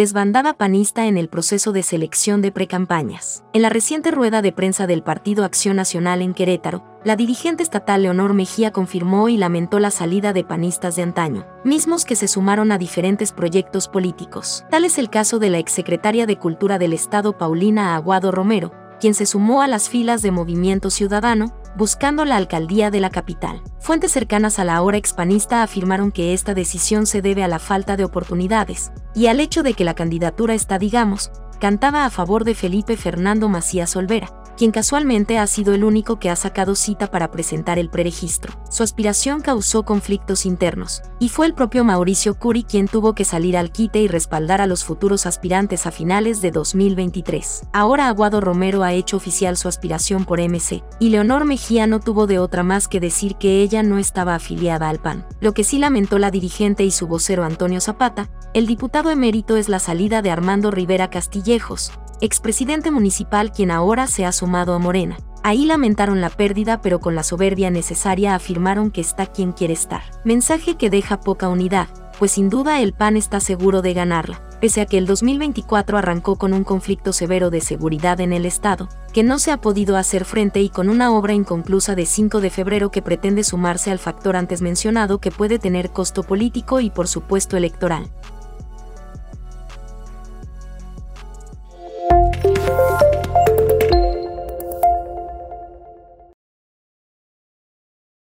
desbandada panista en el proceso de selección de precampañas. En la reciente rueda de prensa del Partido Acción Nacional en Querétaro, la dirigente estatal Leonor Mejía confirmó y lamentó la salida de panistas de antaño, mismos que se sumaron a diferentes proyectos políticos. Tal es el caso de la exsecretaria de Cultura del Estado Paulina Aguado Romero, quien se sumó a las filas de Movimiento Ciudadano, buscando la alcaldía de la capital. Fuentes cercanas a la ahora expanista afirmaron que esta decisión se debe a la falta de oportunidades y al hecho de que la candidatura está, digamos, cantaba a favor de Felipe Fernando Macías Olvera, quien casualmente ha sido el único que ha sacado cita para presentar el preregistro. Su aspiración causó conflictos internos, y fue el propio Mauricio Curi quien tuvo que salir al quite y respaldar a los futuros aspirantes a finales de 2023. Ahora Aguado Romero ha hecho oficial su aspiración por MC, y Leonor Mejía no tuvo de otra más que decir que ella no estaba afiliada al PAN. Lo que sí lamentó la dirigente y su vocero Antonio Zapata, el diputado emérito es la salida de Armando Rivera Castillejos, expresidente municipal quien ahora se ha sumado a Morena. Ahí lamentaron la pérdida pero con la soberbia necesaria afirmaron que está quien quiere estar. Mensaje que deja poca unidad, pues sin duda el PAN está seguro de ganarla, pese a que el 2024 arrancó con un conflicto severo de seguridad en el Estado, que no se ha podido hacer frente y con una obra inconclusa de 5 de febrero que pretende sumarse al factor antes mencionado que puede tener costo político y por supuesto electoral.